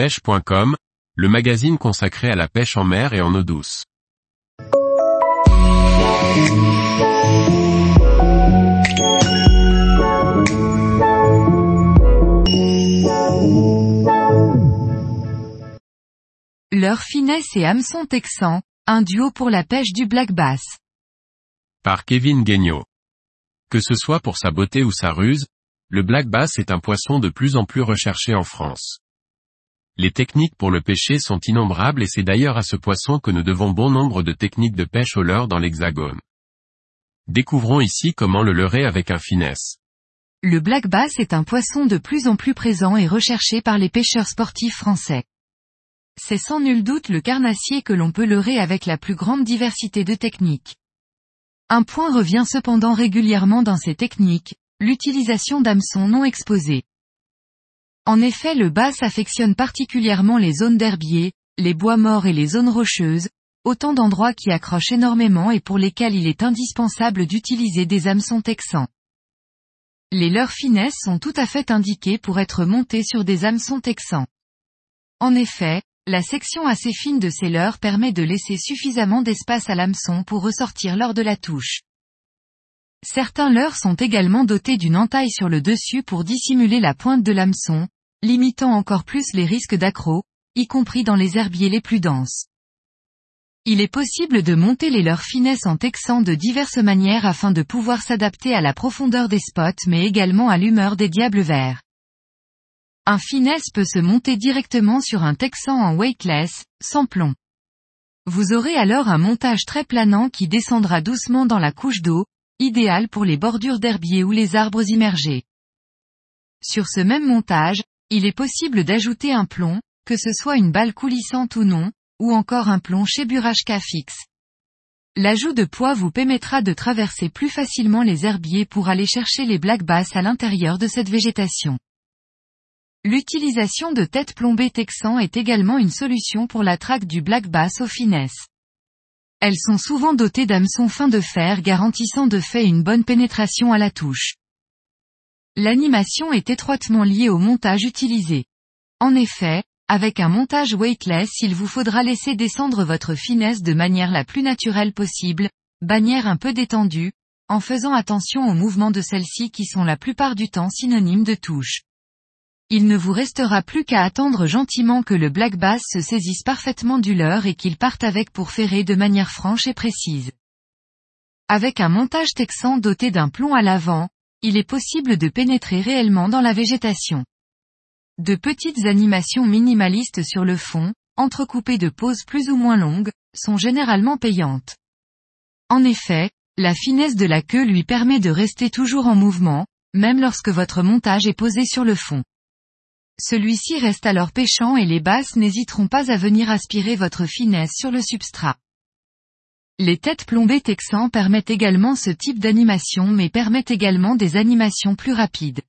pêche.com, le magazine consacré à la pêche en mer et en eau douce. Leur finesse et hameçon texan, un duo pour la pêche du black bass. Par Kevin Guignot. Que ce soit pour sa beauté ou sa ruse, le black bass est un poisson de plus en plus recherché en France. Les techniques pour le pêcher sont innombrables et c'est d'ailleurs à ce poisson que nous devons bon nombre de techniques de pêche au leurre dans l'hexagone. Découvrons ici comment le leurrer avec un finesse. Le black bass est un poisson de plus en plus présent et recherché par les pêcheurs sportifs français. C'est sans nul doute le carnassier que l'on peut leurrer avec la plus grande diversité de techniques. Un point revient cependant régulièrement dans ces techniques, l'utilisation d'hameçons non exposés. En effet le bass affectionne particulièrement les zones d'herbier, les bois morts et les zones rocheuses, autant d'endroits qui accrochent énormément et pour lesquels il est indispensable d'utiliser des hameçons texans. Les leurres finesses sont tout à fait indiquées pour être montées sur des hameçons texans. En effet, la section assez fine de ces leurres permet de laisser suffisamment d'espace à l'hameçon pour ressortir lors de la touche. Certains leurres sont également dotés d'une entaille sur le dessus pour dissimuler la pointe de l'hameçon, limitant encore plus les risques d'accro, y compris dans les herbiers les plus denses. Il est possible de monter les leurres finesses en texan de diverses manières afin de pouvoir s'adapter à la profondeur des spots mais également à l'humeur des diables verts. Un finesse peut se monter directement sur un texan en weightless, sans plomb. Vous aurez alors un montage très planant qui descendra doucement dans la couche d'eau, idéal pour les bordures d'herbier ou les arbres immergés. Sur ce même montage, il est possible d'ajouter un plomb, que ce soit une balle coulissante ou non, ou encore un plomb chez Burachka fixe. L'ajout de poids vous permettra de traverser plus facilement les herbiers pour aller chercher les black bass à l'intérieur de cette végétation. L'utilisation de têtes plombées texan est également une solution pour la traque du black bass aux finesses. Elles sont souvent dotées d'hameçons fins de fer garantissant de fait une bonne pénétration à la touche. L'animation est étroitement liée au montage utilisé. En effet, avec un montage weightless il vous faudra laisser descendre votre finesse de manière la plus naturelle possible, bannière un peu détendue, en faisant attention aux mouvements de celle-ci qui sont la plupart du temps synonymes de touche il ne vous restera plus qu'à attendre gentiment que le black bass se saisisse parfaitement du leurre et qu'il parte avec pour ferrer de manière franche et précise. Avec un montage texan doté d'un plomb à l'avant, il est possible de pénétrer réellement dans la végétation. De petites animations minimalistes sur le fond, entrecoupées de pauses plus ou moins longues, sont généralement payantes. En effet, la finesse de la queue lui permet de rester toujours en mouvement, même lorsque votre montage est posé sur le fond. Celui-ci reste alors pêchant et les basses n'hésiteront pas à venir aspirer votre finesse sur le substrat. Les têtes plombées texans permettent également ce type d'animation mais permettent également des animations plus rapides.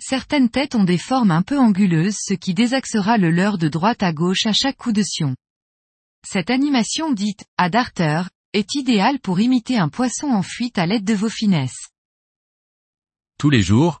Certaines têtes ont des formes un peu anguleuses ce qui désaxera le leurre de droite à gauche à chaque coup de sion. Cette animation dite, à darter, est idéale pour imiter un poisson en fuite à l'aide de vos finesses. Tous les jours,